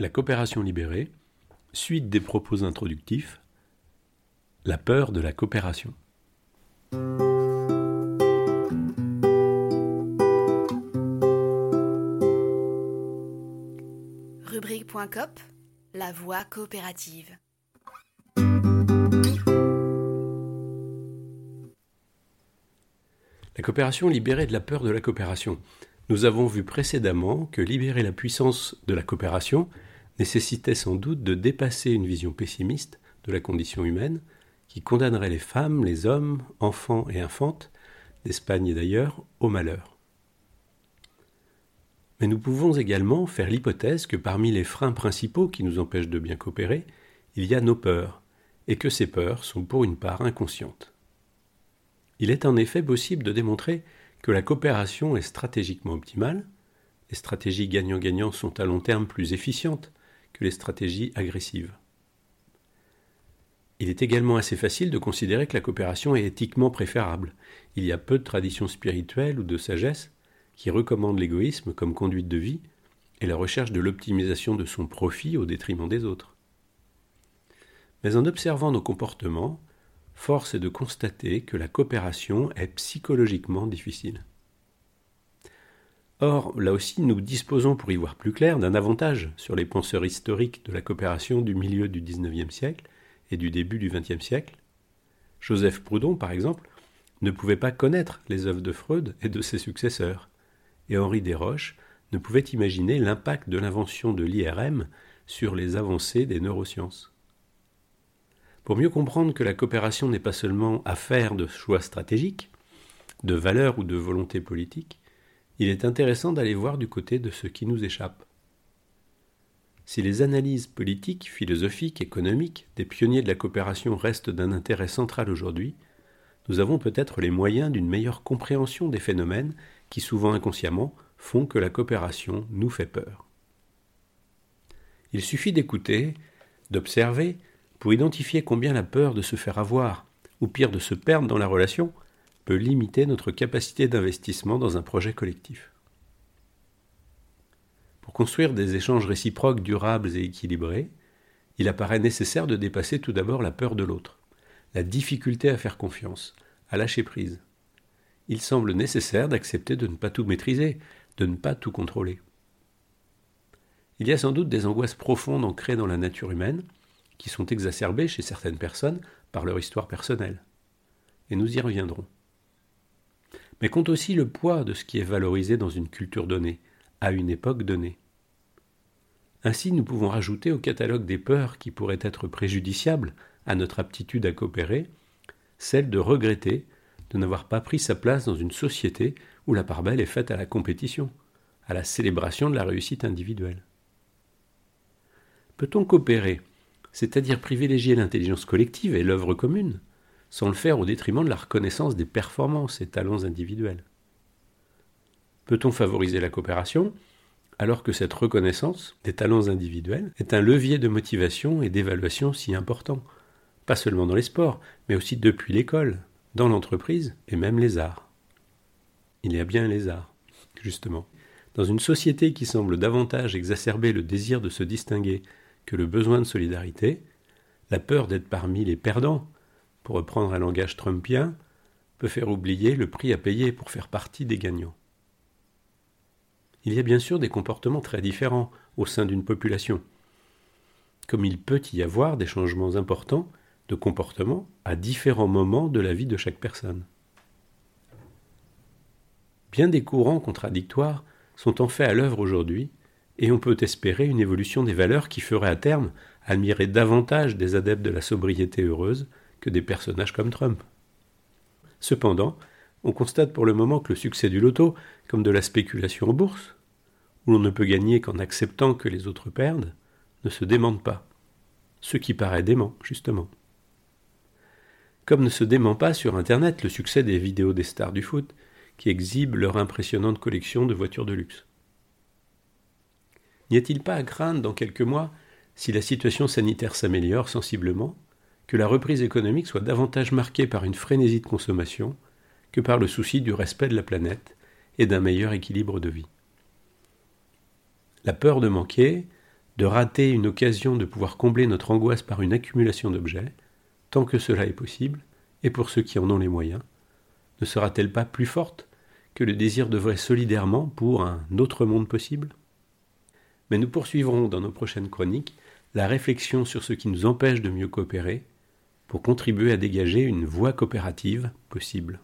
La coopération libérée, suite des propos introductifs, la peur de la coopération. Rubrique.cop, la voie coopérative. La coopération libérée de la peur de la coopération. Nous avons vu précédemment que libérer la puissance de la coopération nécessitait sans doute de dépasser une vision pessimiste de la condition humaine qui condamnerait les femmes, les hommes, enfants et infantes, d'Espagne et d'ailleurs, au malheur. Mais nous pouvons également faire l'hypothèse que parmi les freins principaux qui nous empêchent de bien coopérer, il y a nos peurs, et que ces peurs sont pour une part inconscientes. Il est en effet possible de démontrer que la coopération est stratégiquement optimale, les stratégies gagnant-gagnant sont à long terme plus efficientes que les stratégies agressives. Il est également assez facile de considérer que la coopération est éthiquement préférable. Il y a peu de traditions spirituelles ou de sagesse qui recommandent l'égoïsme comme conduite de vie et la recherche de l'optimisation de son profit au détriment des autres. Mais en observant nos comportements, force est de constater que la coopération est psychologiquement difficile. Or, là aussi, nous disposons, pour y voir plus clair, d'un avantage sur les penseurs historiques de la coopération du milieu du XIXe siècle et du début du XXe siècle. Joseph Proudhon, par exemple, ne pouvait pas connaître les œuvres de Freud et de ses successeurs, et Henri Desroches ne pouvait imaginer l'impact de l'invention de l'IRM sur les avancées des neurosciences. Pour mieux comprendre que la coopération n'est pas seulement affaire de choix stratégiques, de valeurs ou de volonté politique, il est intéressant d'aller voir du côté de ce qui nous échappe. Si les analyses politiques, philosophiques, économiques des pionniers de la coopération restent d'un intérêt central aujourd'hui, nous avons peut-être les moyens d'une meilleure compréhension des phénomènes qui, souvent inconsciemment, font que la coopération nous fait peur. Il suffit d'écouter, d'observer, pour identifier combien la peur de se faire avoir, ou pire de se perdre dans la relation, peut limiter notre capacité d'investissement dans un projet collectif. Pour construire des échanges réciproques durables et équilibrés, il apparaît nécessaire de dépasser tout d'abord la peur de l'autre, la difficulté à faire confiance, à lâcher prise. Il semble nécessaire d'accepter de ne pas tout maîtriser, de ne pas tout contrôler. Il y a sans doute des angoisses profondes ancrées dans la nature humaine, qui sont exacerbées chez certaines personnes par leur histoire personnelle. Et nous y reviendrons. Mais compte aussi le poids de ce qui est valorisé dans une culture donnée, à une époque donnée. Ainsi, nous pouvons rajouter au catalogue des peurs qui pourraient être préjudiciables à notre aptitude à coopérer, celle de regretter de n'avoir pas pris sa place dans une société où la part belle est faite à la compétition, à la célébration de la réussite individuelle. Peut-on coopérer c'est-à-dire privilégier l'intelligence collective et l'œuvre commune, sans le faire au détriment de la reconnaissance des performances et talents individuels. Peut-on favoriser la coopération alors que cette reconnaissance des talents individuels est un levier de motivation et d'évaluation si important, pas seulement dans les sports, mais aussi depuis l'école, dans l'entreprise et même les arts? Il y a bien les arts, justement. Dans une société qui semble davantage exacerber le désir de se distinguer que le besoin de solidarité, la peur d'être parmi les perdants, pour reprendre un langage trumpien, peut faire oublier le prix à payer pour faire partie des gagnants. Il y a bien sûr des comportements très différents au sein d'une population, comme il peut y avoir des changements importants de comportement à différents moments de la vie de chaque personne. Bien des courants contradictoires sont en fait à l'œuvre aujourd'hui et on peut espérer une évolution des valeurs qui ferait à terme admirer davantage des adeptes de la sobriété heureuse que des personnages comme Trump. Cependant, on constate pour le moment que le succès du loto, comme de la spéculation en bourse, où l'on ne peut gagner qu'en acceptant que les autres perdent, ne se démente pas. Ce qui paraît dément, justement. Comme ne se dément pas sur Internet le succès des vidéos des stars du foot, qui exhibent leur impressionnante collection de voitures de luxe. N'y a-t-il pas à craindre dans quelques mois, si la situation sanitaire s'améliore sensiblement, que la reprise économique soit davantage marquée par une frénésie de consommation que par le souci du respect de la planète et d'un meilleur équilibre de vie. La peur de manquer, de rater une occasion de pouvoir combler notre angoisse par une accumulation d'objets, tant que cela est possible, et pour ceux qui en ont les moyens, ne sera-t-elle pas plus forte que le désir d'œuvrer solidairement pour un autre monde possible? Mais nous poursuivrons dans nos prochaines chroniques la réflexion sur ce qui nous empêche de mieux coopérer pour contribuer à dégager une voie coopérative possible.